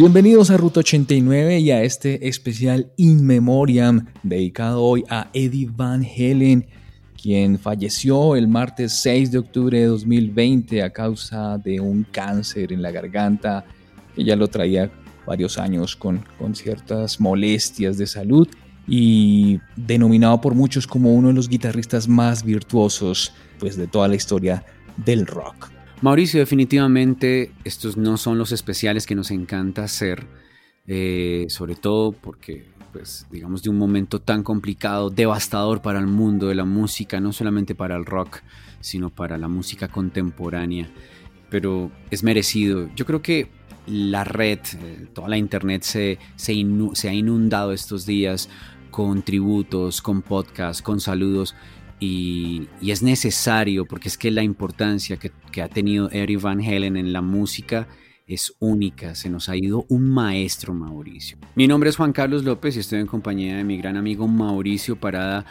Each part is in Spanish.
Bienvenidos a Ruta 89 y a este especial In Memoriam dedicado hoy a Eddie Van Halen, quien falleció el martes 6 de octubre de 2020 a causa de un cáncer en la garganta que ya lo traía varios años con, con ciertas molestias de salud y denominado por muchos como uno de los guitarristas más virtuosos pues, de toda la historia del rock. Mauricio, definitivamente estos no son los especiales que nos encanta hacer, eh, sobre todo porque, pues, digamos, de un momento tan complicado, devastador para el mundo de la música, no solamente para el rock, sino para la música contemporánea. Pero es merecido. Yo creo que la red, eh, toda la internet se, se ha inundado estos días con tributos, con podcasts, con saludos y, es necesario porque es que la importancia que, ha tenido Eric Van Halen en la música es única, se nos ha ido un maestro Mauricio. Mi nombre es Juan Carlos López y estoy en compañía de mi gran amigo Mauricio Parada.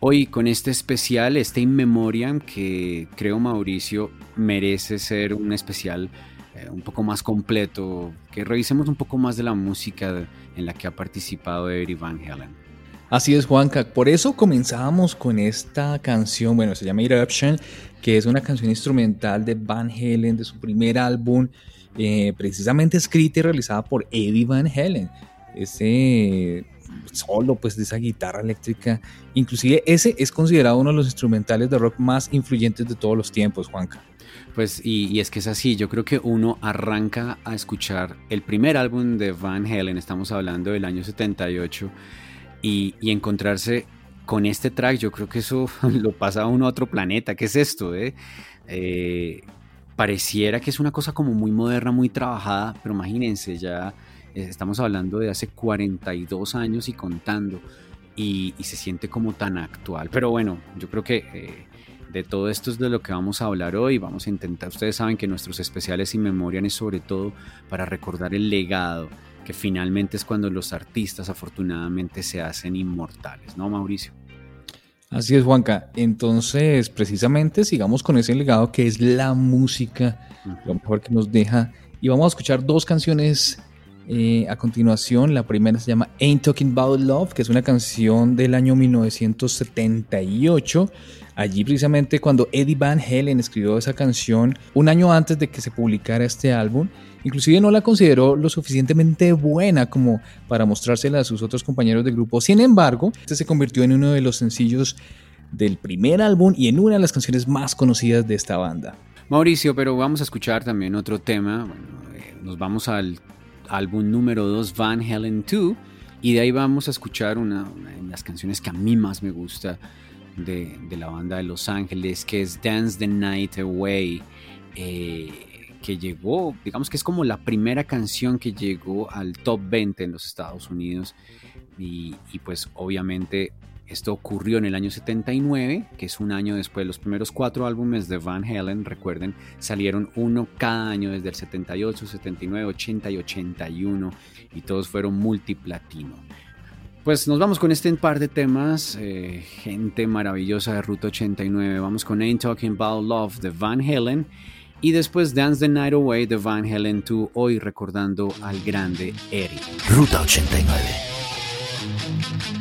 Hoy con este especial, este In Memoriam, que creo Mauricio merece ser un especial eh, un poco más completo, que revisemos un poco más de la música en la que ha participado Eric Van Halen. Así es, Juanca. Por eso comenzamos con esta canción, bueno, se llama Eruption, que es una canción instrumental de Van Halen, de su primer álbum, eh, precisamente escrita y realizada por Eddie Van Halen. Ese solo, pues, de esa guitarra eléctrica. Inclusive ese es considerado uno de los instrumentales de rock más influyentes de todos los tiempos, Juanca. Pues y, y, es que es así, yo creo que uno arranca a escuchar el primer álbum de Van Halen, estamos hablando del año 78, y, encontrarse con este track, yo creo que eso lo pasa a uno otro planeta. ¿Qué es esto? Eh? Eh, pareciera que es una cosa como muy moderna, muy trabajada, pero imagínense, ya eh, estamos hablando de hace 42 años y contando, y, se siente como tan actual. Pero bueno, yo creo que de todo esto es de lo que vamos a hablar hoy. Vamos a intentar, ustedes saben que nuestros especiales y memorias es sobre todo para recordar el legado que finalmente es cuando los artistas afortunadamente se hacen inmortales, ¿no, Mauricio? Así es, Juanca. Entonces, precisamente sigamos con ese legado que es la música, lo mejor que nos deja. Y vamos a escuchar dos canciones eh, a continuación. La primera se llama Ain't Talking About Love, que es una canción del año 1978. Allí precisamente cuando Eddie Van Halen escribió esa canción un año antes de que se publicara este álbum Inclusive no la consideró lo suficientemente buena como para mostrársela a sus otros compañeros de grupo. Sin embargo, este se convirtió en uno de los sencillos del primer álbum y en una de las canciones más conocidas de esta banda. Mauricio, pero vamos a escuchar también otro tema. Eh, nos vamos al álbum número 2, Van Halen 2, y de ahí vamos a escuchar una, de las canciones que a mí más me gusta de, la banda de Los Ángeles, que es Dance the Night Away, eh, que llegó, digamos que es como la primera canción que llegó al top 20 en los Estados Unidos y pues obviamente esto ocurrió en el año 79, que es un año después. Los primeros cuatro álbumes de Van Halen, recuerden, salieron uno cada año desde el 78, 79, 80 y 81 y todos fueron multiplatino. Pues nos vamos con este par de temas, eh, gente maravillosa de Ruta 89. Vamos con Ain't Talking About Love de Van Halen y después Dance the Night Away de Van Halen 2, hoy recordando al grande Eric. Ruta 89.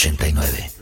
89.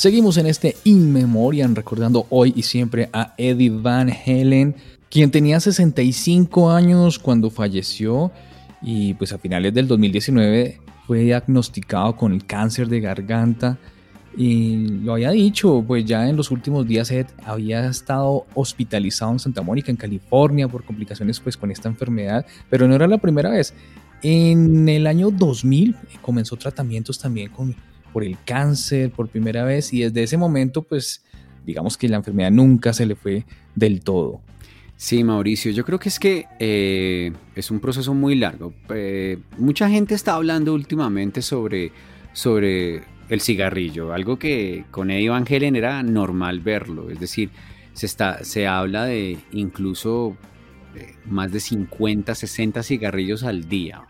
Seguimos en este In Memoriam recordando hoy y siempre a Eddie Van Halen, quien tenía 65 años cuando falleció y pues a finales del 2019 fue diagnosticado con el cáncer de garganta y lo había dicho, pues ya en los últimos días Ed había estado hospitalizado en Santa Mónica, en California, por complicaciones pues con esta enfermedad, pero no era la primera vez. En el año 2000 comenzó tratamientos también con, por el cáncer por primera vez y desde ese momento pues digamos que la enfermedad nunca se le fue del todo. Sí, Mauricio, yo creo que es que eh, es un proceso muy largo. Eh, mucha gente está hablando últimamente sobre, sobre el cigarrillo, algo que con Eddie Van Halen era normal verlo, es decir, se, está, se habla de incluso eh, más de 50, 60 cigarrillos al día,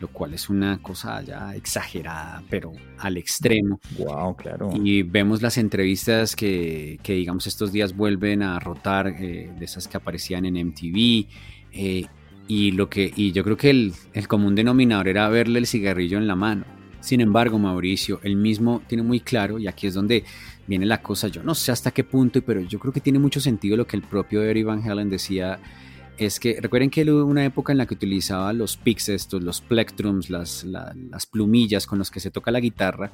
lo cual es una cosa ya exagerada, pero al extremo. Wow, claro. Y vemos las entrevistas que, que digamos, estos días vuelven a rotar, eh, de esas que aparecían en MTV. Eh, y, lo que, y yo creo que el, el común denominador era verle el cigarrillo en la mano. Sin embargo, Mauricio, él mismo tiene muy claro, y aquí es donde viene la cosa, yo no sé hasta qué punto, pero yo creo que tiene mucho sentido lo que el propio Eric Van Halen decía es que recuerden que hubo una época en la que utilizaba los picks estos, los plectrums, las, las plumillas con los que se toca la guitarra.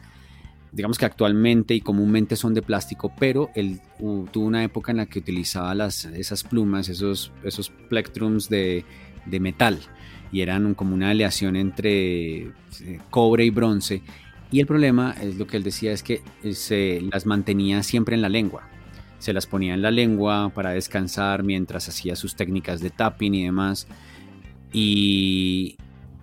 Digamos que actualmente y comúnmente son de plástico, pero él tuvo una época en la que utilizaba las, esas plumas, esos, esos plectrums de, metal, y eran como una aleación entre eh, cobre y bronce. Y el problema, es lo que él decía, es que se las mantenía siempre en la lengua se las ponía en la lengua para descansar mientras hacía sus técnicas de tapping y demás. Y,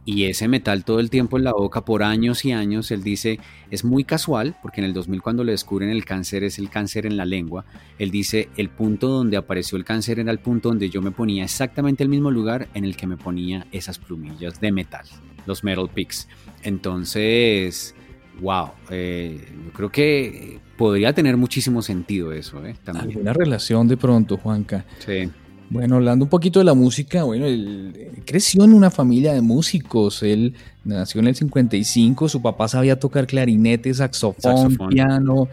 y ese metal todo el tiempo en la boca por años y años, él dice, es muy casual, porque en el 2000 cuando le descubren el cáncer es el cáncer en la lengua, él dice, el punto donde apareció el cáncer era el punto donde yo me ponía exactamente el mismo lugar en el que me ponía esas plumillas de metal, los metal picks. Entonces, wow, eh, yo creo que podría tener muchísimo sentido eso. ¿eh? También. Alguna relación de pronto, Juanca. Sí. Bueno, hablando un poquito de la música, bueno, él creció en una familia de músicos. Él nació en el 55, su papá sabía tocar clarinete, saxofón, piano.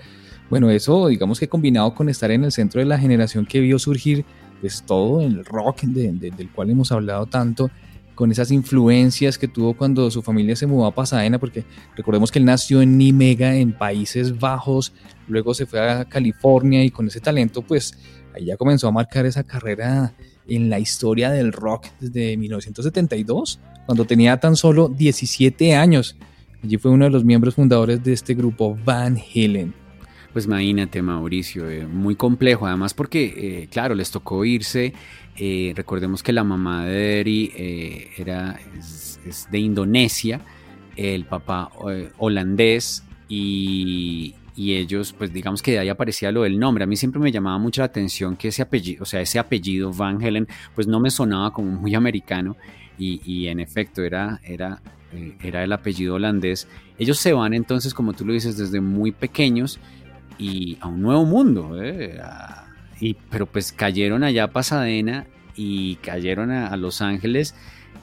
Bueno, eso, digamos que combinado con estar en el centro de la generación que vio surgir, pues todo el rock del cual hemos hablado tanto, con esas influencias que tuvo cuando su familia se mudó a Pasadena, porque recordemos que él nació en Nimega, en Países Bajos, luego se fue a California y con ese talento, pues ahí ya comenzó a marcar esa carrera en la historia del rock desde 1972, cuando tenía tan solo 17 años. Allí fue uno de los miembros fundadores de este grupo Van Halen. Pues imagínate, Mauricio, eh, muy complejo, además porque, eh, claro, les tocó irse eh, recordemos que la mamá de Eri eh, era, de Indonesia, el papá holandés y, ellos, pues digamos que de ahí aparecía lo del nombre. A mí siempre me llamaba mucho la atención que ese apellido, o sea, ese apellido Van Helen, pues no me sonaba como muy americano y, en efecto era, era, era el apellido holandés. Ellos se van entonces, como tú lo dices, desde muy pequeños y a un nuevo mundo, y, pero pues cayeron allá a Pasadena y cayeron a, Los Ángeles,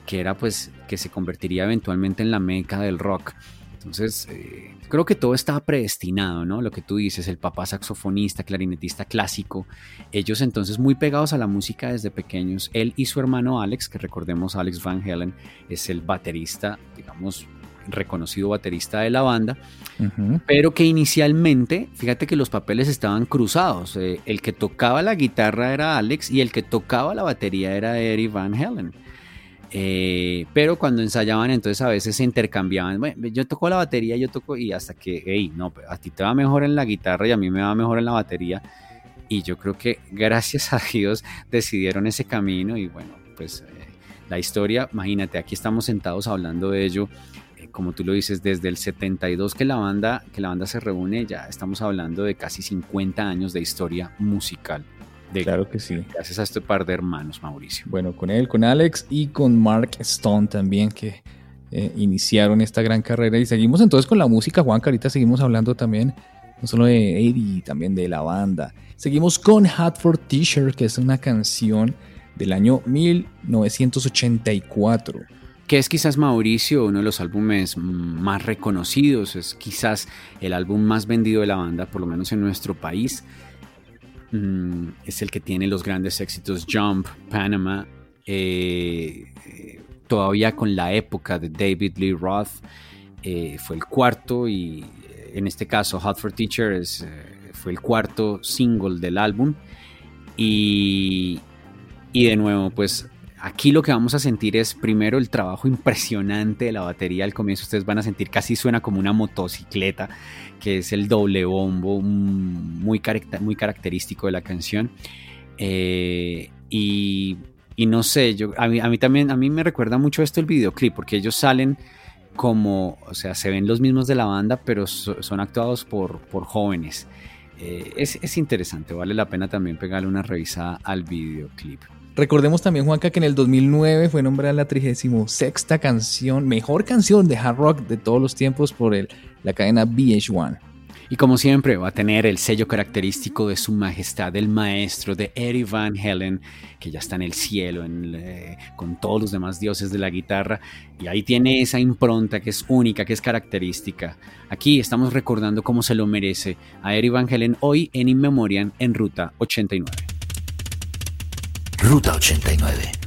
que era pues que se convertiría eventualmente en la meca del rock. Entonces, eh, creo que todo estaba predestinado, ¿no? Lo que tú dices, el papá saxofonista, clarinetista clásico, ellos entonces muy pegados a la música desde pequeños. Él y su hermano Alex, que recordemos Alex Van Halen, es el baterista, digamos, reconocido baterista de la banda, pero que inicialmente, fíjate que los papeles estaban cruzados. Eh, el que tocaba la guitarra era Alex y el que tocaba la batería era Eddie Van Halen. Eh, pero cuando ensayaban, entonces a veces se intercambiaban. yo toco la batería, yo toco, y hasta que, hey, no, a ti te va mejor en la guitarra y a mí me va mejor en la batería. Y yo creo que gracias a Dios decidieron ese camino y bueno, pues eh, la historia, imagínate, aquí estamos sentados hablando de ello como tú lo dices, desde el 72 que la banda, que la banda se reúne, ya estamos hablando de casi 50 años de historia musical. De, claro que sí. Gracias a este par de hermanos, Mauricio. Bueno, con él, con Alex y con Mark Stone también, que eh, iniciaron esta gran carrera. Y seguimos entonces con la música, Juan, que ahorita seguimos hablando también, no solo de Eddie, también de la banda. Seguimos con Hatford T-shirt, que es una canción del año 1984 que es quizás Mauricio, uno de los álbumes más reconocidos, es quizás el álbum más vendido de la banda, por lo menos en nuestro país. Mm, es el que tiene los grandes éxitos Jump, Panama, eh, eh, todavía con la época de David Lee Roth, eh, fue el cuarto y en este caso Hot for Teachers fue el cuarto single del álbum. Y, y de nuevo, pues Aquí lo que vamos a sentir es primero el trabajo impresionante de la batería. Al comienzo ustedes van a sentir casi suena como una motocicleta, que es el doble bombo muy, muy característico de la canción. Eh, y, no sé, a, mí, también, a mí me recuerda mucho esto el videoclip, porque ellos salen como, o sea, se ven los mismos de la banda, pero son actuados por, jóvenes. Eh, es interesante, vale la pena también pegarle una revisada al videoclip. Recordemos también, Juanca, que en el 2009 fue nombrada la 36 canción, mejor canción de hard rock de todos los tiempos por la cadena VH1. Y como siempre va a tener el sello característico de su majestad, el maestro de Eddie Van Halen, que ya está en el cielo eh, con todos los demás dioses de la guitarra. Y ahí tiene esa impronta que es única, que es característica. Aquí estamos recordando cómo se lo merece a Eddie Van Halen hoy en In en Ruta 89. Ruta 89.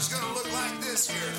is going to look like this here.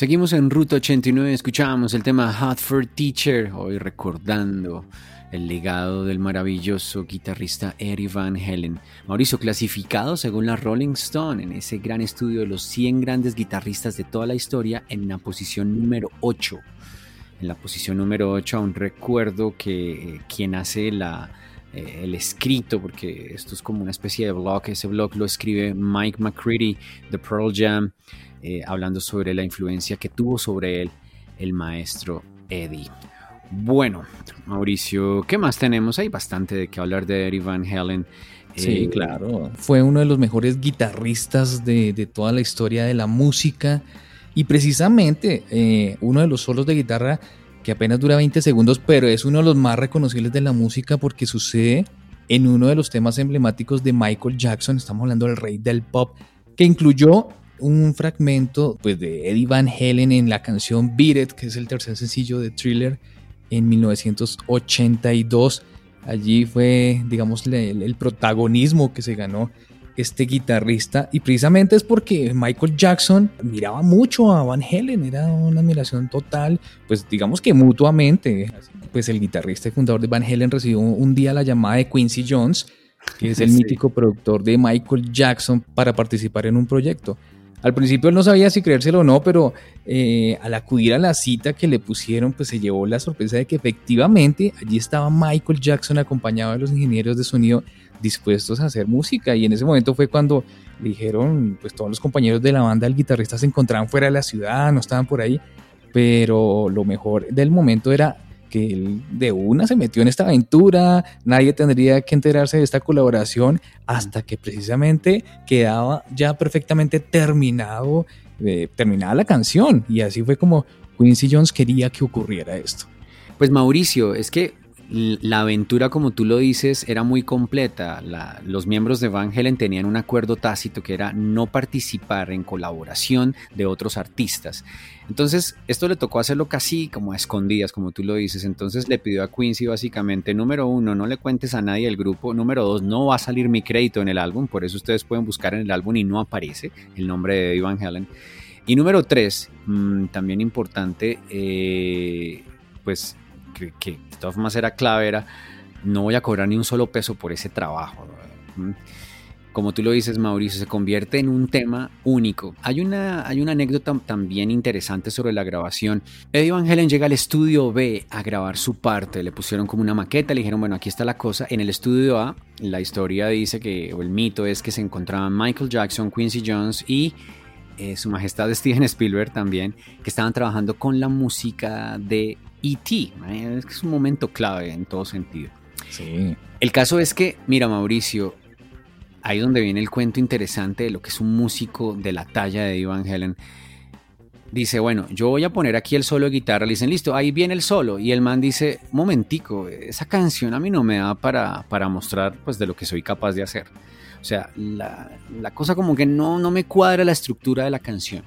Seguimos en Ruta 89, escuchábamos el tema Hot for Teacher, hoy recordando el legado del maravilloso guitarrista Eddie Van Halen. Mauricio, clasificado según la Rolling Stone en ese gran estudio de los 100 grandes guitarristas de toda la historia en la posición número 8. En la posición número 8 aún recuerdo que eh, quien hace la, eh, el escrito, porque esto es como una especie de blog, ese blog lo escribe Mike McCready de Pearl Jam, eh, hablando sobre la influencia que tuvo sobre él el maestro Eddie. Bueno, Mauricio, ¿qué más tenemos? Hay bastante de qué hablar de Eddie Van Halen. Sí, Eh, claro. Fue uno de los mejores guitarristas de, de toda la historia de la música. Y precisamente eh, uno de los solos de guitarra que apenas dura 20 segundos, pero es uno de los más reconocibles de la música porque sucede en uno de los temas emblemáticos de Michael Jackson. Estamos hablando del rey del pop, que incluyó un fragmento pues, de Eddie Van Halen en la canción Beat It, que es el tercer sencillo de Thriller en 1982. Allí fue, digamos, el, el protagonismo que se ganó este guitarrista y precisamente es porque Michael Jackson admiraba mucho a Van Halen, era una admiración total, pues digamos que mutuamente. Pues el guitarrista y fundador de Van Halen recibió un día la llamada de Quincy Jones, que es el Sí. mítico productor de Michael Jackson, para participar en un proyecto. Al principio no sabía si creérselo o no, pero eh, al acudir a la cita que le pusieron, pues se llevó la sorpresa de que efectivamente allí estaba Michael Jackson acompañado de los ingenieros de sonido dispuestos a hacer música. Y en ese momento fue cuando le dijeron, pues todos los compañeros de la banda, el guitarrista se encontraban fuera de la ciudad, no estaban por ahí. Pero lo mejor del momento era que él de una se metió en esta aventura, nadie tendría que enterarse de esta colaboración hasta que precisamente quedaba ya perfectamente terminado, eh, terminada la canción. Y así fue como Quincy Jones quería que ocurriera esto. Pues Mauricio, es que la aventura, como tú lo dices, era muy completa. Los miembros de Van Halen tenían un acuerdo tácito que era no participar en colaboración de otros artistas. Entonces, esto le tocó hacerlo casi como a escondidas, como tú lo dices. Entonces le pidió a Quincy básicamente, número uno, no le cuentes a nadie el grupo. Número dos, no va a salir mi crédito en el álbum. Por eso ustedes pueden buscar en el álbum y no aparece el nombre de Van Halen. Y número tres, mm, también importante, eh, pues que, que de todas formas era clave, era no voy a cobrar ni un solo peso por ese trabajo. ¿no? Como tú lo dices, Mauricio, se convierte en un tema único. Hay una, hay una anécdota también interesante sobre la grabación. Eddie Van Halen llega al estudio B a grabar su parte. Le pusieron como una maqueta, le dijeron, bueno, aquí está la cosa. En el estudio A, la historia dice que, o el mito es que se encontraban Michael Jackson, Quincy Jones y eh, su majestad Steven Spielberg también, que estaban trabajando con la música de E.T. ¿eh? Es que es un momento clave en todo sentido. Sí. El caso es que, mira Mauricio, ahí donde viene el cuento interesante de lo que es un músico de la talla de Eddie Van Halen. Dice, bueno, yo voy a poner aquí el solo de guitarra. Le dicen, listo, ahí viene el solo. Y el man dice, momentico, esa canción a mí no me da para, para mostrar pues de lo que soy capaz de hacer. O sea, la, la cosa como que no, no me cuadra la estructura de la canción.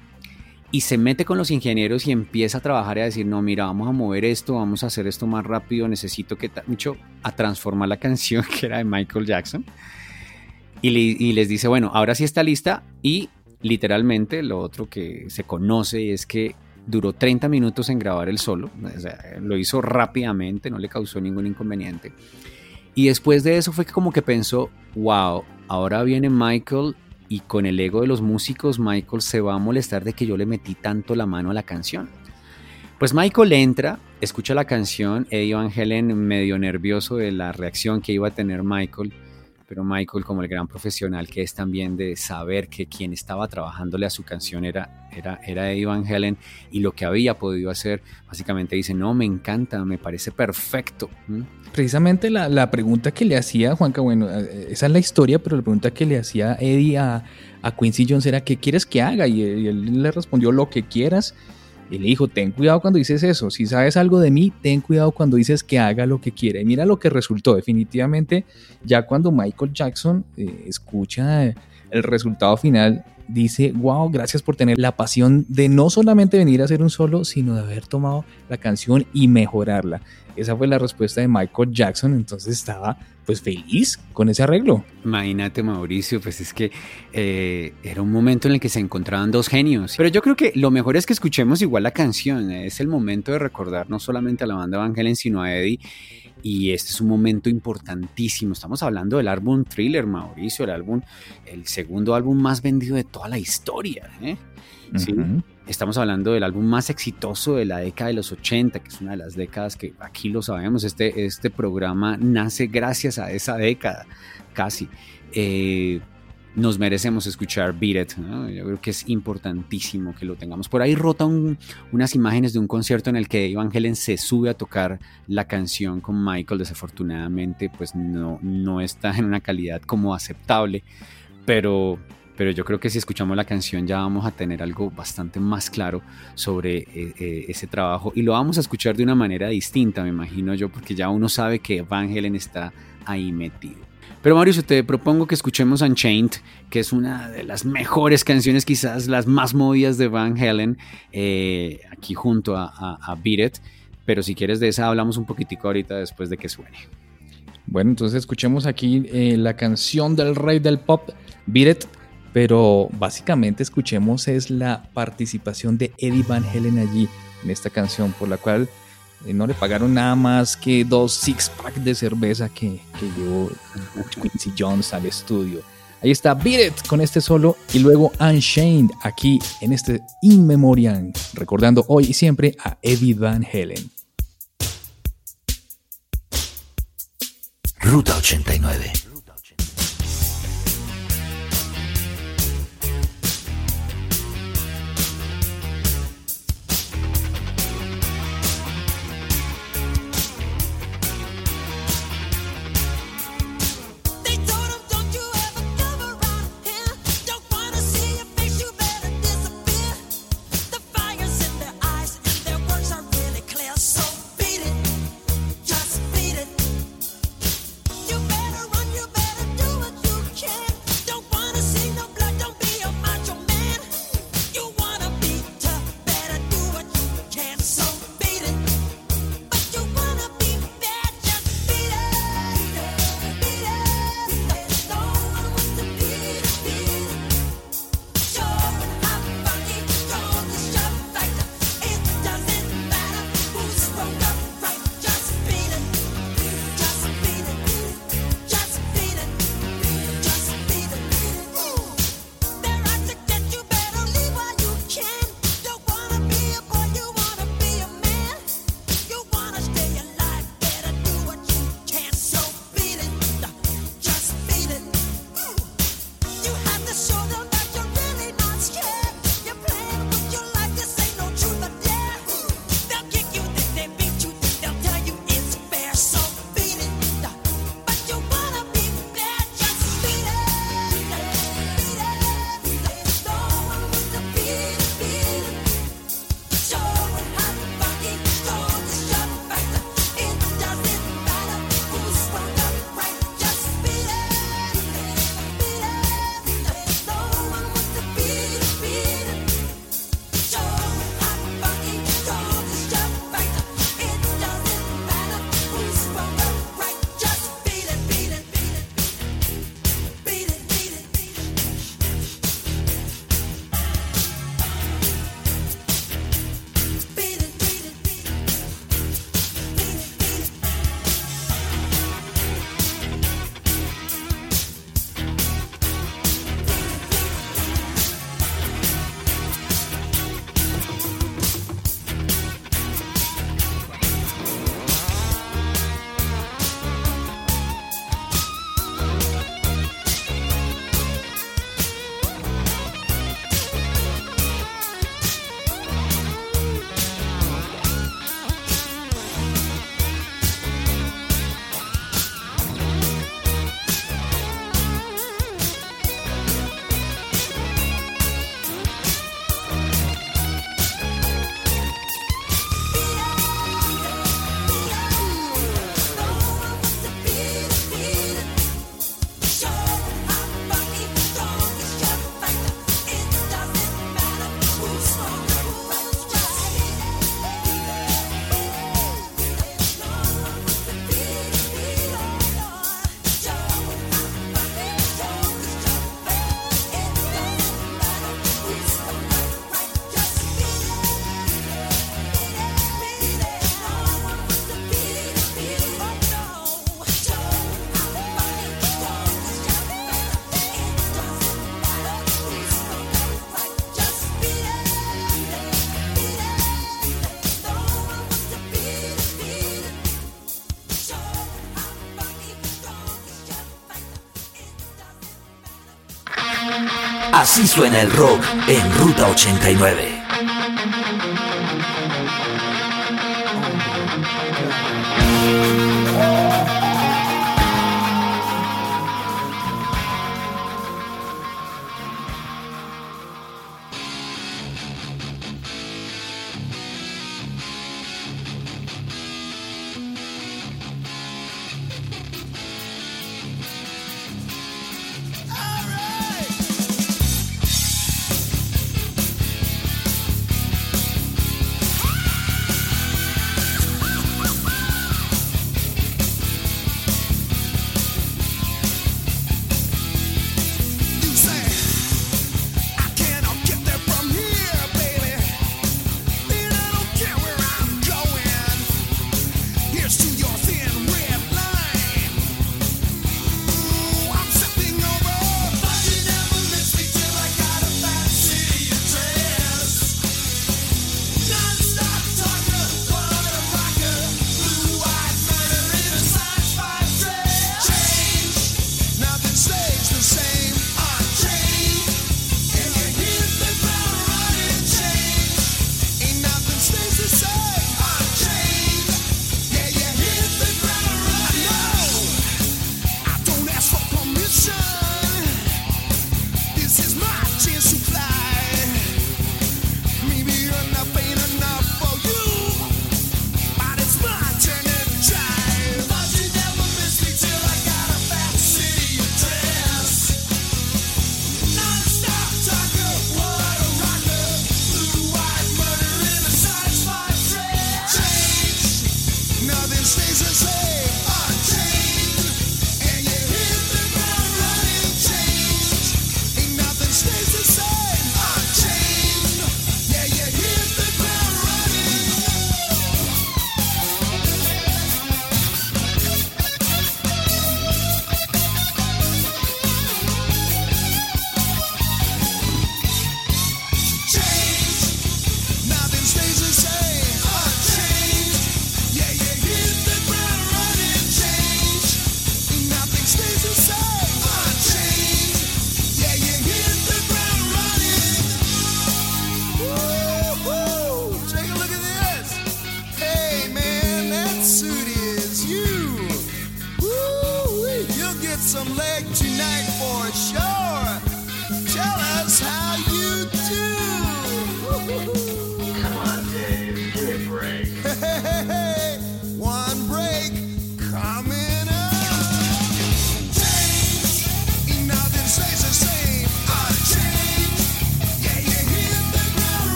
Y se mete con los ingenieros y empieza a trabajar y a decir, no, mira, vamos a mover esto, vamos a hacer esto más rápido, necesito que... ta-". Mucho a transformar la canción que era de Michael Jackson. Y, y les dice, bueno, ahora sí está lista y literalmente lo otro que se conoce es que duró 30 minutos en grabar el solo, lo hizo rápidamente, no le causó ningún inconveniente. Y después de eso fue como que pensó, wow, ahora viene Michael y con el ego de los músicos Michael se va a molestar de que yo le metí tanto la mano a la canción. Pues Michael entra, escucha la canción, Eddie Van Halen medio nervioso de la reacción que iba a tener Michael, Michael como el gran profesional que es también de saber que quien estaba trabajándole a su canción era, era, era Eddie Van Halen y lo que había podido hacer, básicamente dice, no, me encanta, me parece perfecto. Precisamente la, la pregunta que le hacía Juanca, bueno, eh, esa es la historia, pero la pregunta que le hacía Eddie a, a Quincy Jones era, ¿qué quieres que haga? Y y él le respondió, lo que quieras. Y le dijo, ten cuidado cuando dices eso. Si sabes algo de mí, ten cuidado cuando dices que haga lo que quiera. Y mira lo que resultó. Definitivamente, ya cuando Michael Jackson eh, escucha el resultado final, dice, wow, gracias por tener la pasión de no solamente venir a hacer un solo, sino de haber tomado la canción y mejorarla. Esa fue la respuesta de Michael Jackson, entonces estaba pues feliz con ese arreglo. Imagínate Mauricio, pues es que eh, era un momento en el que se encontraban dos genios. Pero yo creo que lo mejor es que escuchemos igual la canción, es el momento de recordar no solamente a la banda Van Halen, sino a Eddie. Y este es un momento importantísimo. Estamos hablando del álbum Thriller, Mauricio, el álbum, el segundo álbum más vendido de toda la historia. ¿eh? ¿Sí? Uh -huh. Estamos hablando del álbum más exitoso de la década de los 80, que es una de las décadas que aquí lo sabemos. Este, este programa nace gracias a esa década, casi. Eh, nos merecemos escuchar Beat It. Yo creo que es importantísimo que lo tengamos. Por ahí rota un, unas imágenes de un concierto en el que Van Halen se sube a tocar la canción con Michael. Desafortunadamente, pues no, no está en una calidad como aceptable. Pero, pero yo creo que si escuchamos la canción ya vamos a tener algo bastante más claro sobre eh, eh, ese trabajo y lo vamos a escuchar de una manera distinta, me imagino yo, porque ya uno sabe que Van Halen está ahí metido. Pero Mauricio, te propongo que escuchemos Unchained, que es una de las mejores canciones, quizás las más movidas de Van Halen, eh, aquí junto a, a. Pero si quieres de esa hablamos un poquitico ahorita después de que suene. Bueno, entonces escuchemos aquí eh, la canción del rey del pop, Beat pero básicamente escuchemos es la participación de Eddie Van Halen allí en esta canción, por la cual eh, no le pagaron nada más que dos six pack de cerveza que, que llevó Quincy Jones al estudio. Ahí está Beat It con este solo y luego Unchained aquí en este In Memoriam, recordando hoy y siempre a Eddie Van Halen. Ruta 89. Así suena el rock en Ruta 89.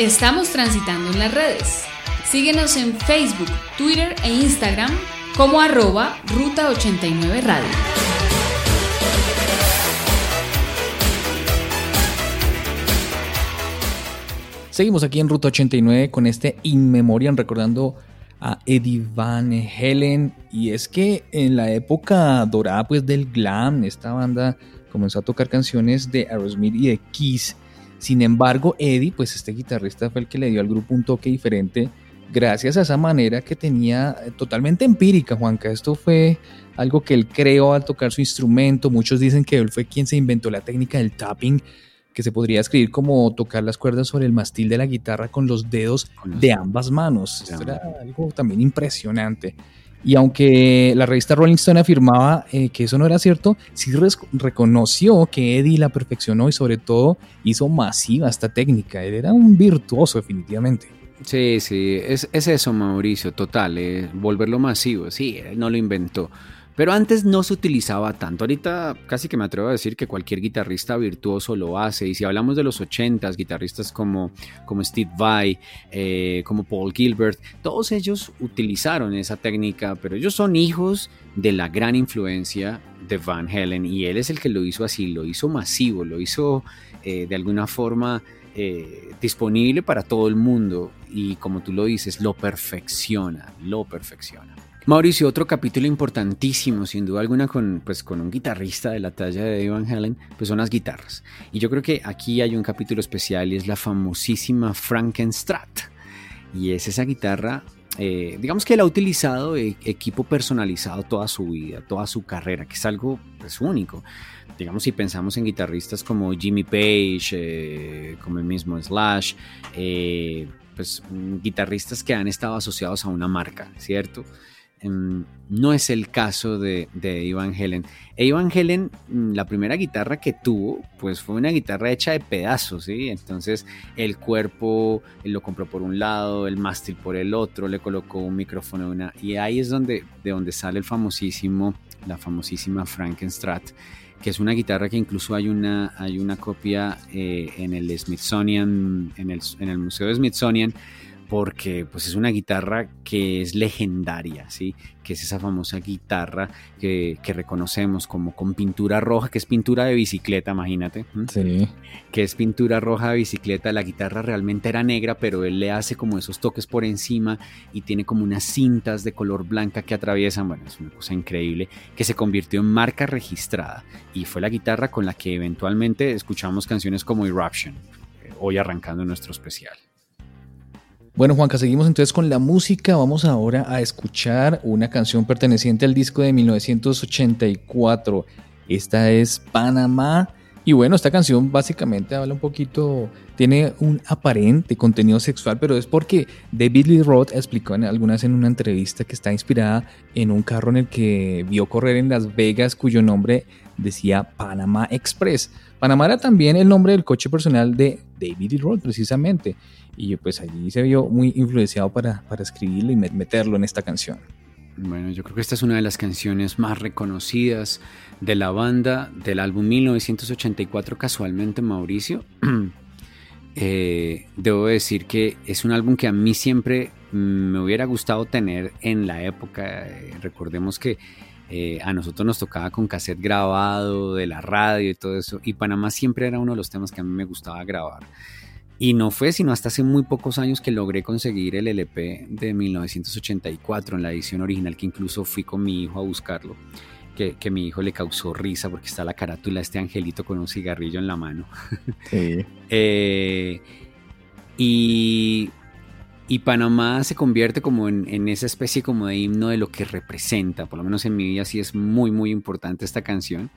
Estamos transitando en las redes. Síguenos en Facebook, Twitter e Instagram como arroba Ruta 89 Radio. Seguimos aquí en Ruta 89 con este In Memoriam recordando a Eddie Van Helen y es que en la época dorada pues del glam esta banda comenzó a tocar canciones de Aerosmith y de Kiss sin embargo Eddie pues este guitarrista fue el que le dio al grupo un toque diferente gracias a esa manera que tenía eh, totalmente empírica Juanca esto fue algo que él creó al tocar su instrumento muchos dicen que él fue quien se inventó la técnica del tapping que se podría escribir como tocar las cuerdas sobre el mastil de la guitarra con los dedos de ambas manos. Esto era algo también impresionante. Y aunque la revista Rolling Stone afirmaba eh, que eso no era cierto, sí reconoció que Eddie la perfeccionó y sobre todo hizo masiva esta técnica. Él era un virtuoso definitivamente. Sí, sí, es, es eso, Mauricio, total, eh, volverlo masivo, sí, él no lo inventó, Pero antes no se utilizaba tanto. Ahorita casi que me atrevo a decir que cualquier guitarrista virtuoso lo hace. Y si hablamos de los 80s, guitarristas como, como Steve Vai, eh, como Paul Gilbert, todos ellos utilizaron esa técnica, pero ellos son hijos de la gran influencia de Van Halen. Y él es el que lo hizo así, lo hizo masivo, lo hizo eh, de alguna forma eh, disponible para todo el mundo. Y como tú lo dices, lo perfecciona, lo perfecciona. Mauricio, otro capítulo importantísimo, sin duda alguna, con, pues, con un guitarrista de la talla de Van Halen, pues son las guitarras. Y yo creo que aquí hay un capítulo especial y es la famosísima Frankenstrat. Y es esa guitarra, eh, digamos que él ha utilizado eh, equipo personalizado toda su vida, toda su carrera, que es algo pues, único. Digamos, si pensamos en guitarristas como Jimmy Page, eh, como el mismo Slash, eh, pues guitarristas que han estado asociados a una marca, ¿cierto? Em, no es el caso de, Ivan Helen. E Ivan Helen, mm, la primera guitarra que tuvo, pues fue una guitarra hecha de pedazos, ¿sí? Entonces el cuerpo lo compró por un lado, el mástil por el otro, le colocó un micrófono y ahí es donde, de donde sale el famosísimo, la famosísima Frankenstrat, que es una guitarra que incluso hay una, hay una copia eh, en el Smithsonian, en el, en el Museo de Smithsonian, porque pues es una guitarra que es legendaria, ¿sí? que es esa famosa guitarra que, que reconocemos como con pintura roja, que es pintura de bicicleta, imagínate. Sí. que es pintura roja de bicicleta. La guitarra realmente era negra, pero él le hace como esos toques por encima y tiene como unas cintas de color blanca que atraviesan. Bueno, es una cosa increíble que se convirtió en marca registrada y fue la guitarra con la que eventualmente escuchamos canciones como Eruption, eh, hoy arrancando nuestro especial. Bueno, Juanca, seguimos entonces con la música. Vamos ahora a escuchar una canción perteneciente al disco de 1984. Esta es Panamá. Y bueno, esta canción básicamente habla un poquito, tiene un aparente contenido sexual, pero es porque David Lee Roth explicó en algunas en una entrevista que está inspirada en un carro en el que vio correr en Las Vegas, cuyo nombre decía Panama Express. Panamá era también el nombre del coche personal de David Lee Roth, precisamente. Y pues allí se vio muy influenciado para, para escribirlo y met- meterlo en esta canción. Bueno, yo creo que esta es una de las canciones más reconocidas de la banda del álbum 1984, casualmente Mauricio. Eh, debo decir que es un álbum que a mí siempre me hubiera gustado tener en la época. Eh, recordemos que eh, a nosotros nos tocaba con cassette grabado de la radio y todo eso. Y Panamá siempre era uno de los temas que a mí me gustaba grabar. Y no fue sino hasta hace muy pocos años que logré conseguir el LP de 1984 en la edición original, que incluso fui con mi hijo a buscarlo. Que, que mi hijo le causó risa porque está la carátula de este angelito con un cigarrillo en la mano. Sí. Eh, y, y Panamá se convierte como en, en esa especie como de himno de lo que representa. Por lo menos en mi vida sí es muy, muy importante esta canción.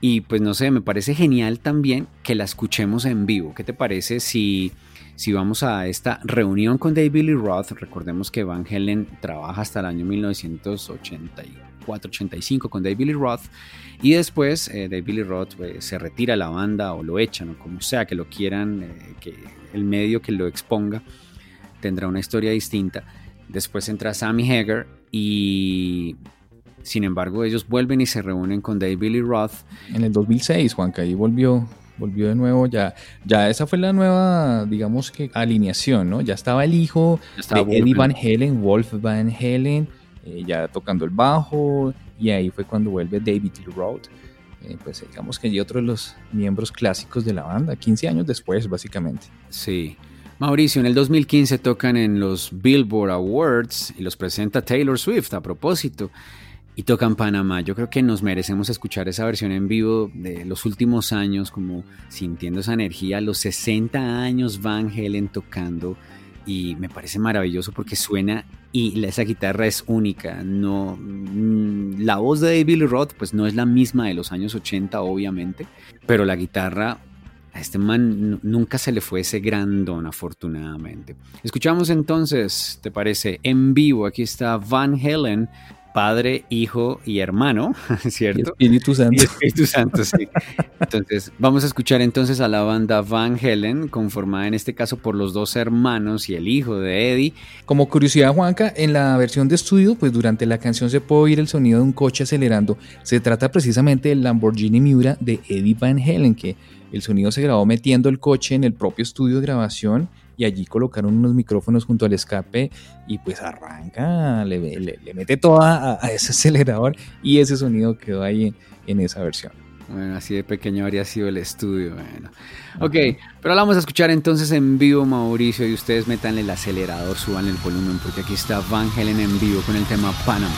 Y pues no sé, me parece genial también que la escuchemos en vivo. ¿Qué te parece si, si vamos a esta reunión con David Lee Roth? Recordemos que Van Halen trabaja hasta el año 1984-85 con David Lee Roth. Y después eh, David Lee Roth eh, se retira a la banda o lo echan o como sea que lo quieran, eh, que el medio que lo exponga tendrá una historia distinta. Después entra Sammy Hagar y sin embargo ellos vuelven y se reúnen con David Lee Roth En el 2006, Juanca, ahí volvió, volvió de nuevo. Ya, ya esa fue la nueva, digamos que alineación, ¿no? Ya estaba el hijo estaba de Eddie. Van Halen, Wolf Van Halen, eh, ya tocando el bajo. Y ahí fue cuando vuelve David Lee Roth. Eh, pues digamos que y otro de los miembros clásicos de la banda, 15 años después, básicamente. Sí. Mauricio, en el 2015 tocan en los Billboard Awards y los presenta Taylor Swift a propósito. Y tocan Panamá. Yo creo que nos merecemos escuchar esa versión en vivo de los últimos años, como sintiendo esa energía. Los 60 años Van Halen tocando. Y me parece maravilloso porque suena y esa guitarra es única. No, mm, la voz de David Roth pues no es la misma de los años 80, obviamente. Pero la guitarra a este man nu- nunca se le fue ese gran don, afortunadamente. Escuchamos entonces, ¿te parece? En vivo, aquí está Van Halen Padre, Hijo y Hermano, Y ¿cierto? Espíritu Santo. Y Espíritu Santo, sí. Entonces, vamos a escuchar entonces a la banda Van Helen, conformada en este caso por los dos hermanos y el hijo de Eddie. Como curiosidad, Juanca, en la versión de estudio, pues durante la canción se puede oír el sonido de un coche acelerando. Se trata precisamente del Lamborghini Miura de Eddie Van Halen, que el sonido se grabó metiendo el coche en el propio estudio de grabación y allí colocaron unos micrófonos junto al escape y pues arranca, le, le- le mete toda a, a ese acelerador y ese sonido quedó ahí en, en esa versión. Bueno, así de pequeño habría sido el estudio. Bueno. Ok, pero ahora vamos a escuchar entonces en vivo, Mauricio, y ustedes métanle el acelerador, suban el volumen, porque aquí está Van Helen en vivo con el tema Panama.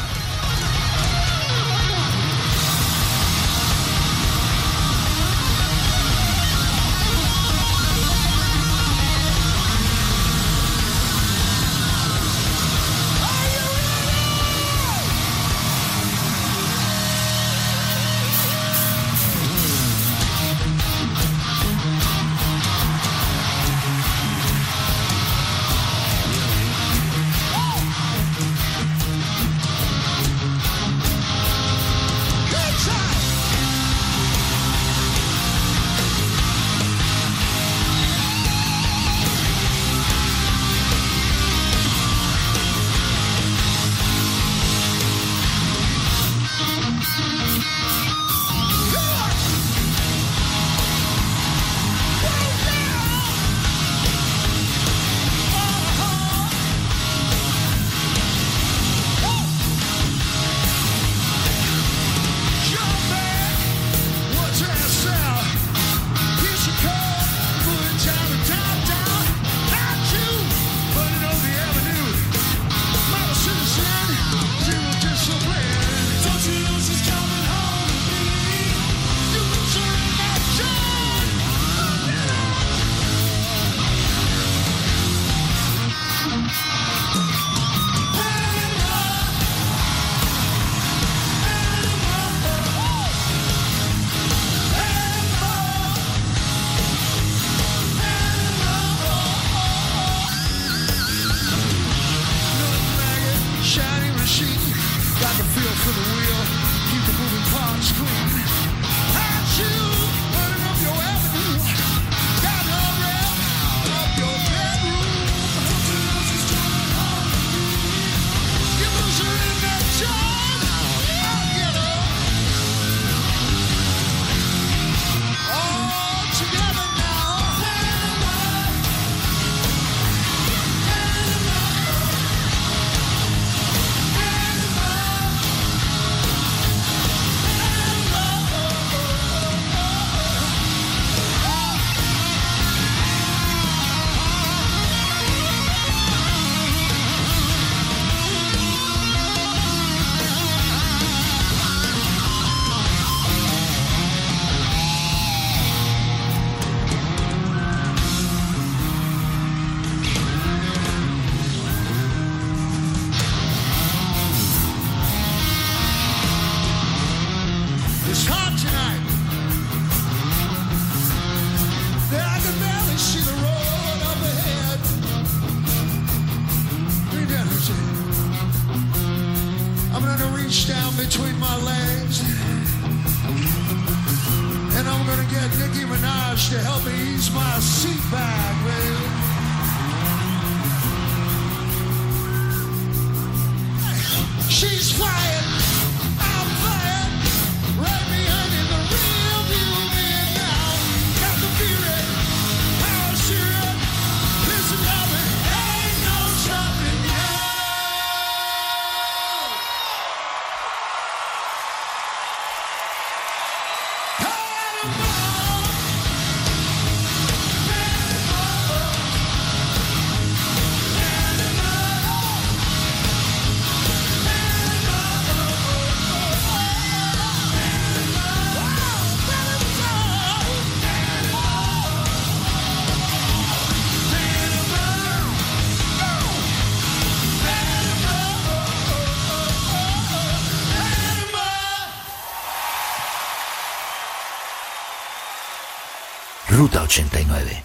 Ruta 89.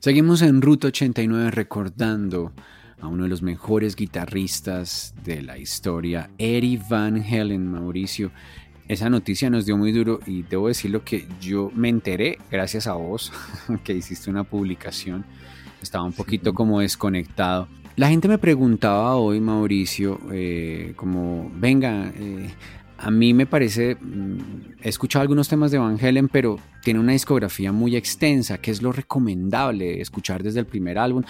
Seguimos en Ruta 89 recordando a uno de los mejores guitarristas de la historia, Eddie Van Halen, Mauricio. Esa noticia nos dio muy duro y debo decirlo que yo me enteré gracias a vos, que hiciste una publicación. Estaba un poquito como desconectado. La gente me preguntaba hoy, Mauricio, eh, como, venga, eh, a mí me parece, mm, he escuchado algunos temas de Van Halen, pero tiene una discografía muy extensa. ¿Qué es lo recomendable escuchar desde el primer álbum?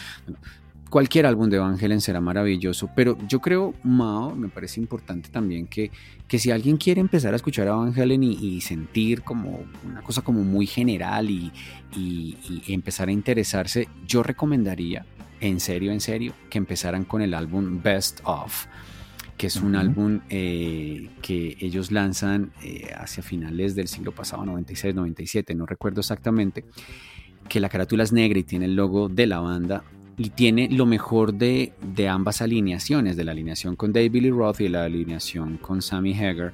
Cualquier álbum de Van Halen será maravilloso, pero yo creo, Mao, me parece importante también que, que si alguien quiere empezar a escuchar a Van Halen y, sentir como una cosa como muy general y- y empezar a interesarse, yo recomendaría, en serio, en serio, que empezaran con el álbum Best Of que es un álbum eh, que ellos lanzan eh, hacia finales del siglo pasado, 96, 97, no recuerdo exactamente, que la carátula es negra y tiene el logo de la banda y tiene lo mejor de, de ambas alineaciones, de la alineación con David Lee Roth y de la alineación con Sammy Hagar.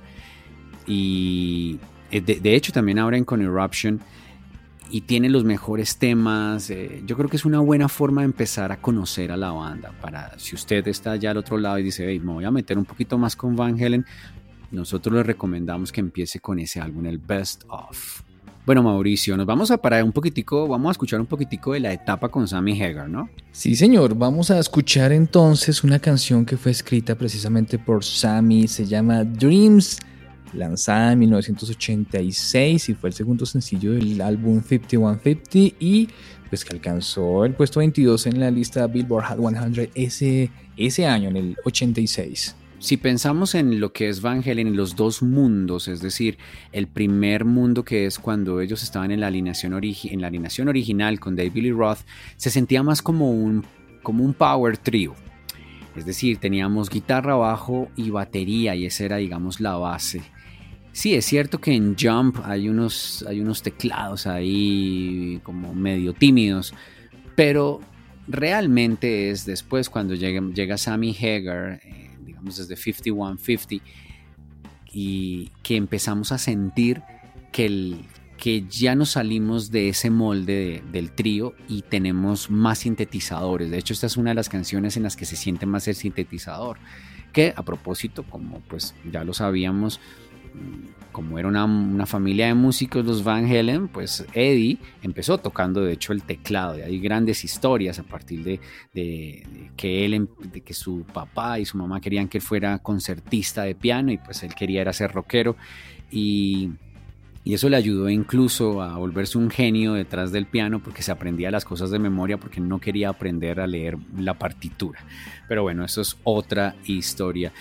Y eh, de, de hecho también abren con Eruption y tiene los mejores temas. eh, yo creo que es una buena forma de empezar a conocer a la banda. Para si usted está allá al otro lado y dice, "Hey, me voy a meter un poquito más con Van Halen, nosotros le recomendamos que empiece con ese álbum, el Best Of. Bueno, Mauricio, nos vamos a parar un poquitico, vamos a escuchar un poquitico de la etapa con Sammy Hagar, ¿no? Sí, señor. Vamos a escuchar entonces una canción que fue escrita precisamente por Sammy. Se llama Dreams, lanzada en 1986 y fue el segundo sencillo del álbum 5150 y pues que alcanzó el puesto 22 en la lista Billboard Hot 100 ese, ese año, en el 86. Si pensamos en lo que es Van Halen, en los dos mundos, es decir, el primer mundo que es cuando ellos estaban en la alineación, en la alineación original con David Lee Roth, se sentía más como un, como un power trio. Es decir, teníamos guitarra, bajo y batería y esa era, digamos, la base. Sí, es cierto que en Jump hay unos, hay unos teclados ahí como medio tímidos, pero realmente es después cuando llega, llega Sammy Hagar, eh, digamos desde 5150, y que empezamos a sentir que, el, que ya nos salimos de ese molde de- del trío y tenemos más sintetizadores. De hecho, esta es una de las canciones en las que se siente más el sintetizador. Que a propósito, como pues ya lo sabíamos, como era una, familia de músicos los Van Halen, pues Eddie empezó tocando de hecho el teclado. Y hay grandes historias a partir de que él, em- de que su papá y su mamá querían que él fuera concertista de piano y pues él quería era ser rockero. Y, y eso le ayudó incluso a volverse un genio detrás del piano porque se aprendía las cosas de memoria porque no quería aprender a leer la partitura. Pero bueno, eso es otra historia.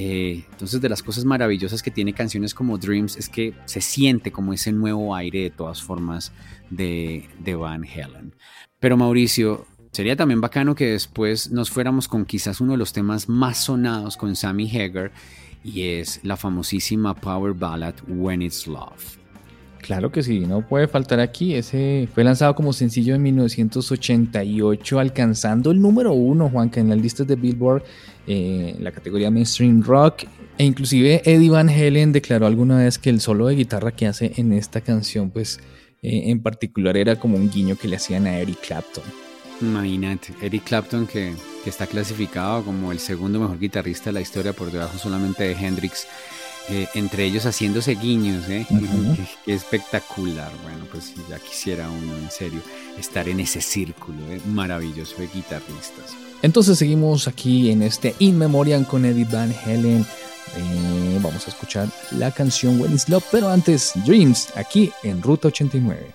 Eh, entonces, de las cosas maravillosas que tiene canciones como Dreams es que se siente como ese nuevo aire de todas formas de, Van Halen. Pero Mauricio, sería también bacano que después nos fuéramos con quizás uno de los temas más sonados con Sammy Hagar y es la famosísima power ballad When It's Love. Claro que sí, no puede faltar aquí. Ese fue lanzado como sencillo en 1988, alcanzando el número uno, Juanca, en las listas de Billboard, eh, en la categoría Mainstream Rock. E inclusive Eddie Van Halen declaró alguna vez que el solo de guitarra que hace en esta canción, pues eh, en particular era como un guiño que le hacían a Eric Clapton. Imagínate, Eric Clapton que, que está clasificado como el segundo mejor guitarrista de la historia por debajo solamente de Hendrix. eh, entre ellos haciéndose guiños, ¿eh? Ujú. qué, qué espectacular. Bueno, pues ya quisiera uno en serio estar en ese círculo ¿eh? maravilloso de guitarristas. Entonces seguimos aquí en este In Memoriam con Eddie Van Halen. Eh, vamos a escuchar la canción When It's Love, pero antes Dreams, aquí en Ruta 89.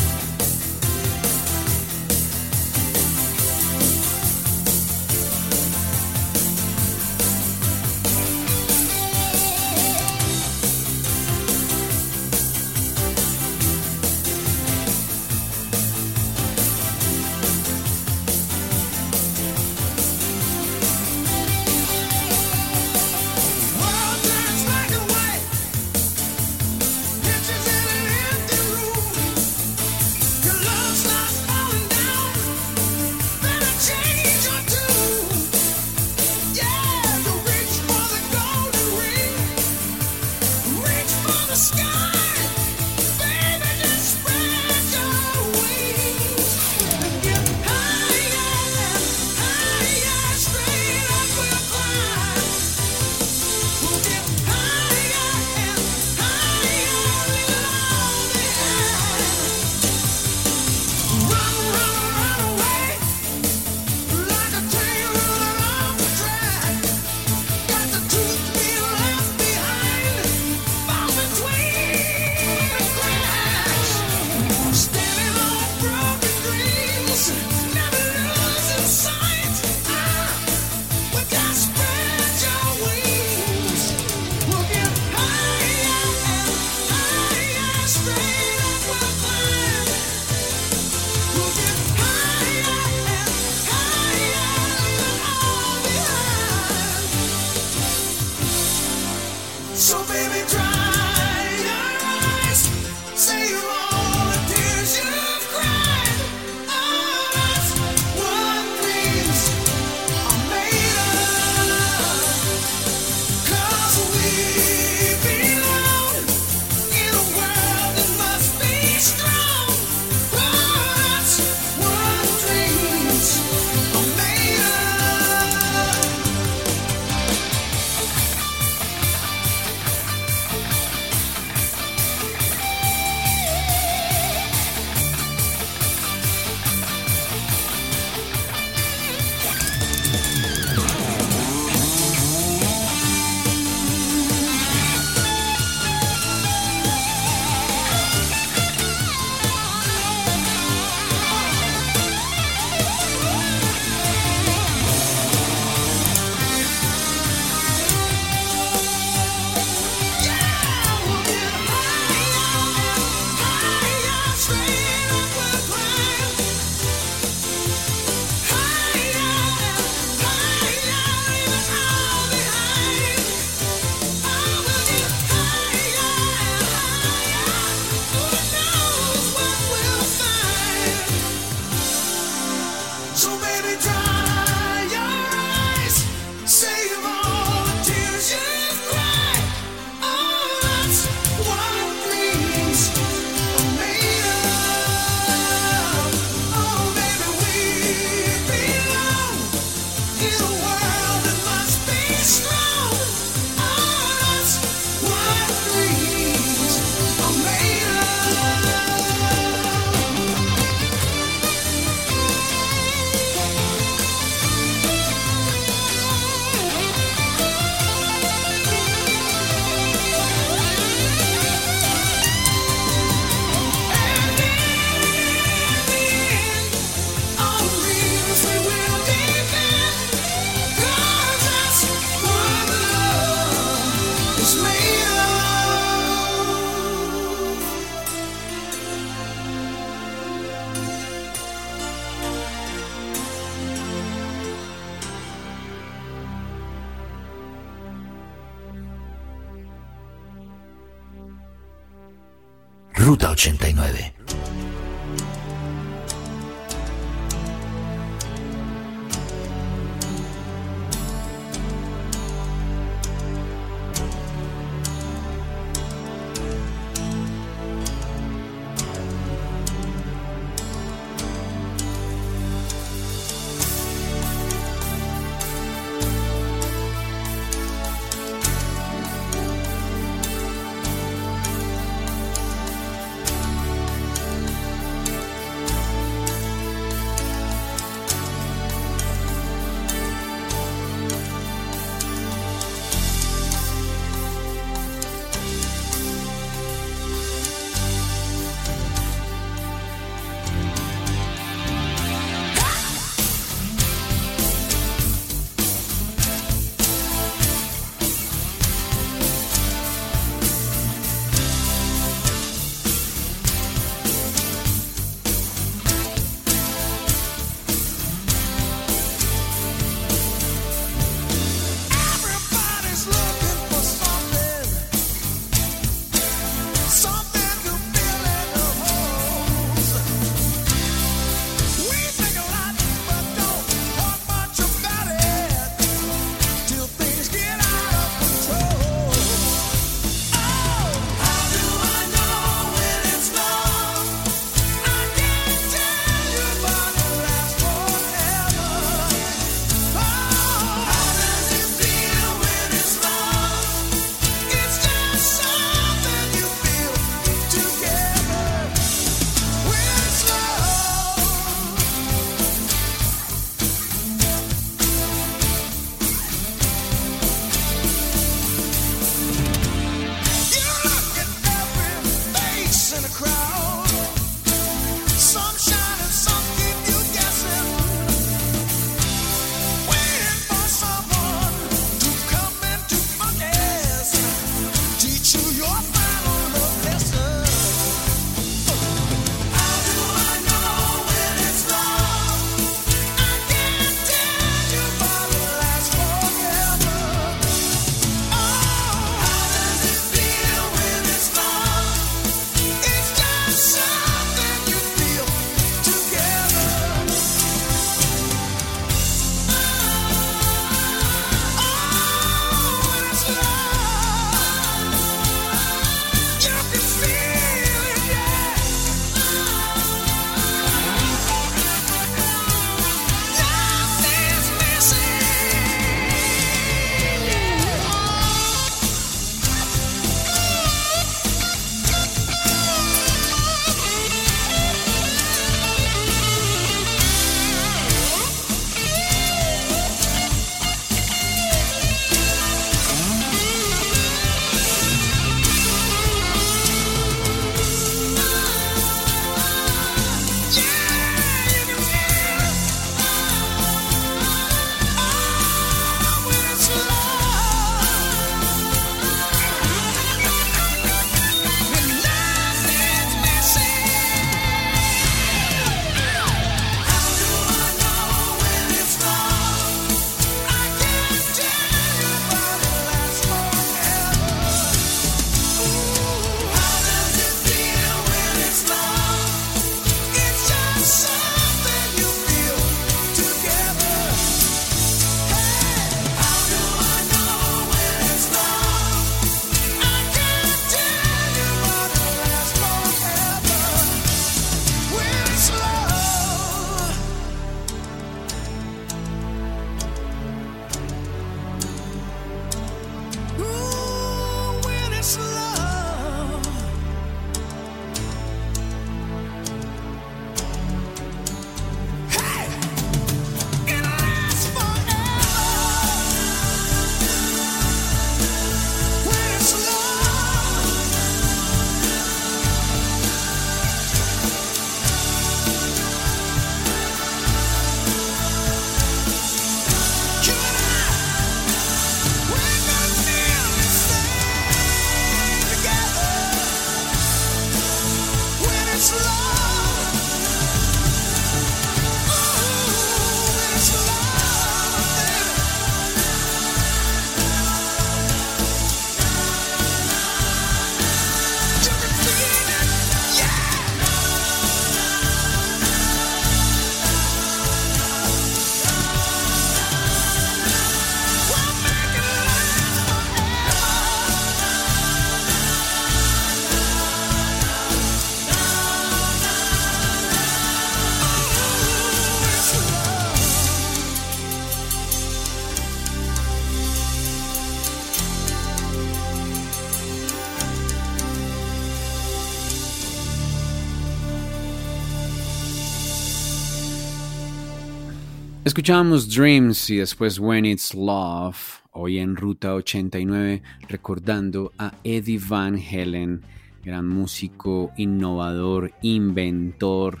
Escuchábamos Dreams y después When It's Love, hoy en Ruta 89, recordando a Eddie Van Halen, gran músico, innovador, inventor,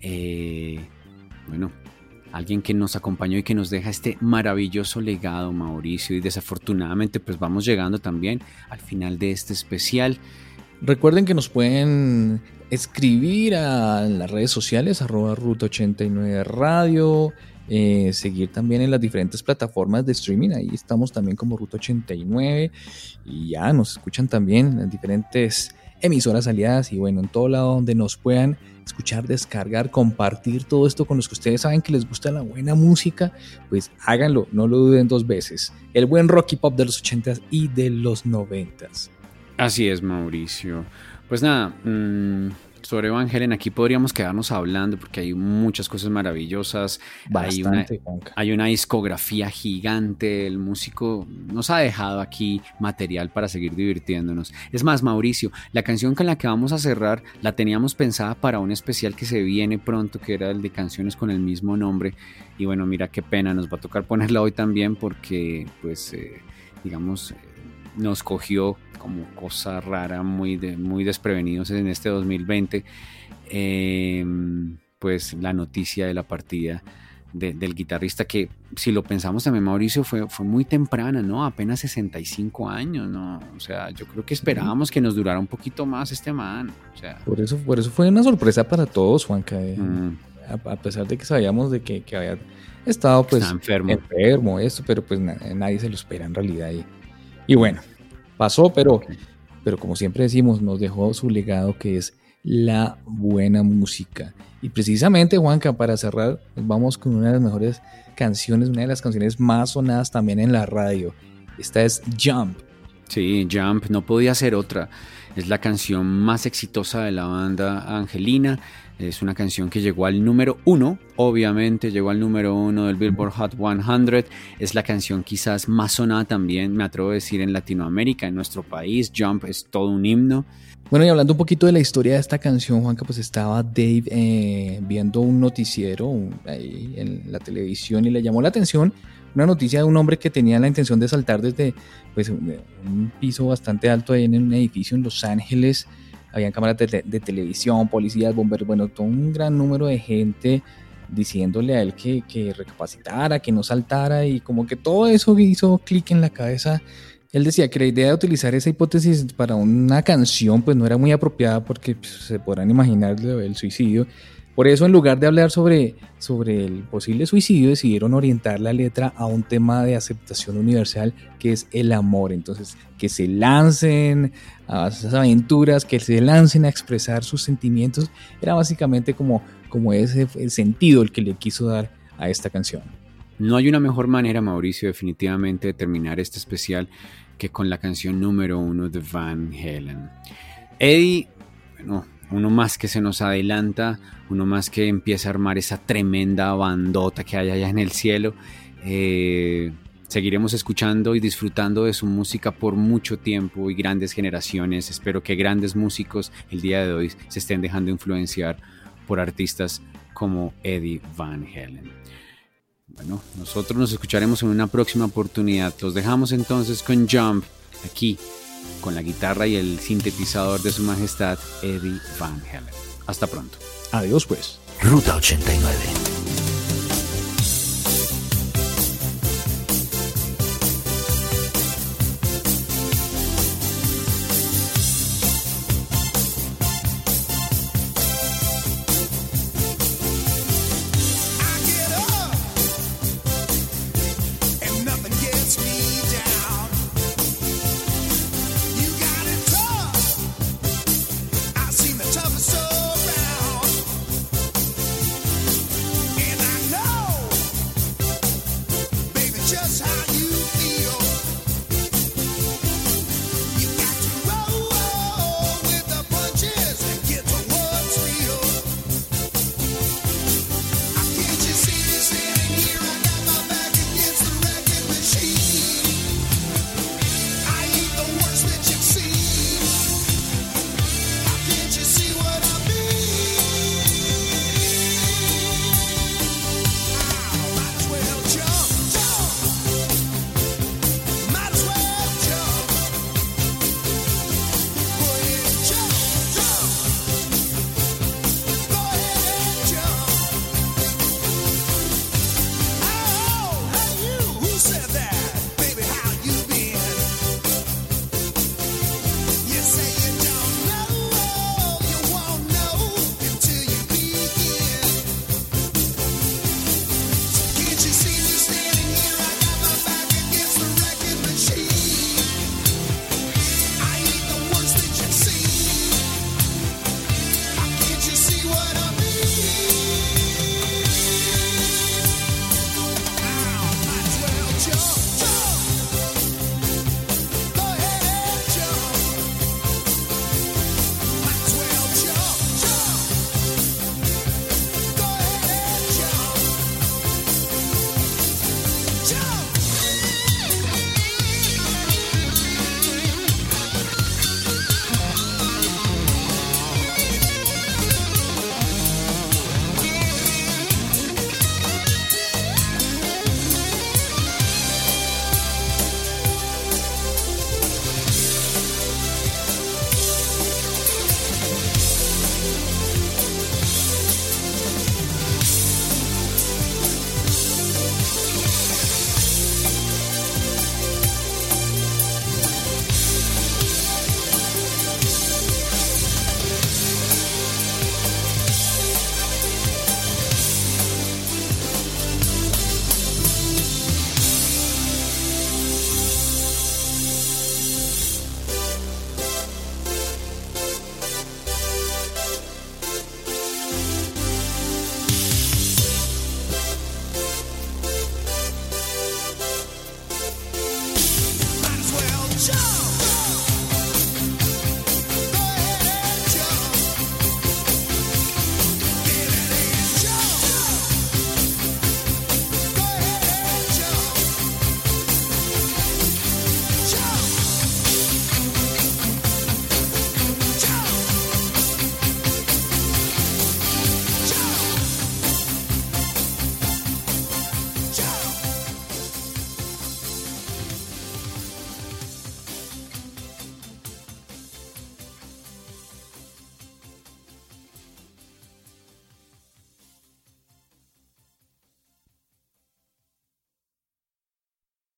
eh, bueno, alguien que nos acompañó y que nos deja este maravilloso legado, Mauricio, y desafortunadamente pues vamos llegando también al final de este especial. Recuerden que nos pueden escribir a las redes sociales, arroba Ruta 89 Radio, eh, seguir también en las diferentes plataformas de streaming. Ahí estamos también como Ruta 89 y ya nos escuchan también en las diferentes emisoras aliadas y bueno, en todo lado donde nos puedan escuchar, descargar, compartir todo esto con los que ustedes saben que les gusta la buena música, pues háganlo, no lo duden dos veces. El buen rock y pop de los 80s y de los 90s. Así es, Mauricio. Pues nada, mmm, sobre Van Halen aquí podríamos quedarnos hablando porque hay muchas cosas maravillosas. hay, una, hay una discografía gigante. El músico nos ha dejado aquí material para seguir divirtiéndonos. Es más, Mauricio, la canción con la que vamos a cerrar la teníamos pensada para un especial que se viene pronto, que era el de canciones con el mismo nombre. Y bueno, mira qué pena, nos va a tocar ponerla hoy también porque, pues, eh, digamos, nos cogió como cosa rara, muy, de, muy desprevenidos en este 2020, eh, pues la noticia de la partida de, del guitarrista que si lo pensamos también Mauricio fue, fue muy temprana, ¿no? Apenas 65 años, ¿no? O sea, yo creo que esperábamos que nos durara un poquito más este man. O sea, Por eso, por eso fue una sorpresa para todos, Juanca. eh, mm, a, a pesar de que sabíamos de que, que había estado pues enfermo. enfermo, esto, pero pues na- nadie se lo espera en realidad. Y, y bueno, pasó, pero, pero como siempre decimos, nos dejó su legado que es la buena música. Y precisamente, Juanca, para cerrar, vamos con una de las mejores canciones, una de las canciones más sonadas también en la radio. Esta es Jump. Sí, Jump no podía ser otra. Es la canción más exitosa de la banda Angelina. Es una canción que llegó al número uno, obviamente llegó al número uno del Billboard Hot 100. Es la canción quizás más sonada también, me atrevo a decir, en Latinoamérica, en nuestro país. Jump es todo un himno. Bueno, y hablando un poquito de la historia de esta canción, Juanca, pues estaba Dave eh, viendo un noticiero ahí en la televisión y le llamó la atención una noticia de un hombre que tenía la intención de saltar desde pues, un piso bastante alto ahí en un edificio en Los Ángeles. Habían cámaras de, te- de televisión, policías, bomberos, bueno, todo un gran número de gente diciéndole a él que, que recapacitara, que no saltara y como que todo eso hizo clic en la cabeza él decía que la idea de utilizar esa hipótesis para una canción pues no era muy apropiada porque pues, se podrán imaginar del suicidio. Por eso en lugar de hablar sobre, sobre el posible suicidio decidieron orientar la letra a un tema de aceptación universal que es el amor. Entonces que se lancen a esas aventuras, que se lancen a expresar sus sentimientos. Era básicamente como, como ese el sentido el que le quiso dar a esta canción. No hay una mejor manera, Mauricio, definitivamente de terminar este especial que con la canción número uno de Van Halen. Eddie, bueno, uno más que se nos adelanta, uno más que empieza a armar esa tremenda bandota que hay allá en el cielo. Eh, seguiremos escuchando y disfrutando de su música por mucho tiempo y grandes generaciones. Espero que grandes músicos el día de hoy se estén dejando influenciar por artistas como Eddie Van Halen. Bueno, nosotros nos escucharemos en una próxima oportunidad. Los dejamos entonces con Jump, aquí, con la guitarra y el sintetizador de su majestad, Eddie Van Halen. Hasta pronto. Adiós pues. Ruta 89.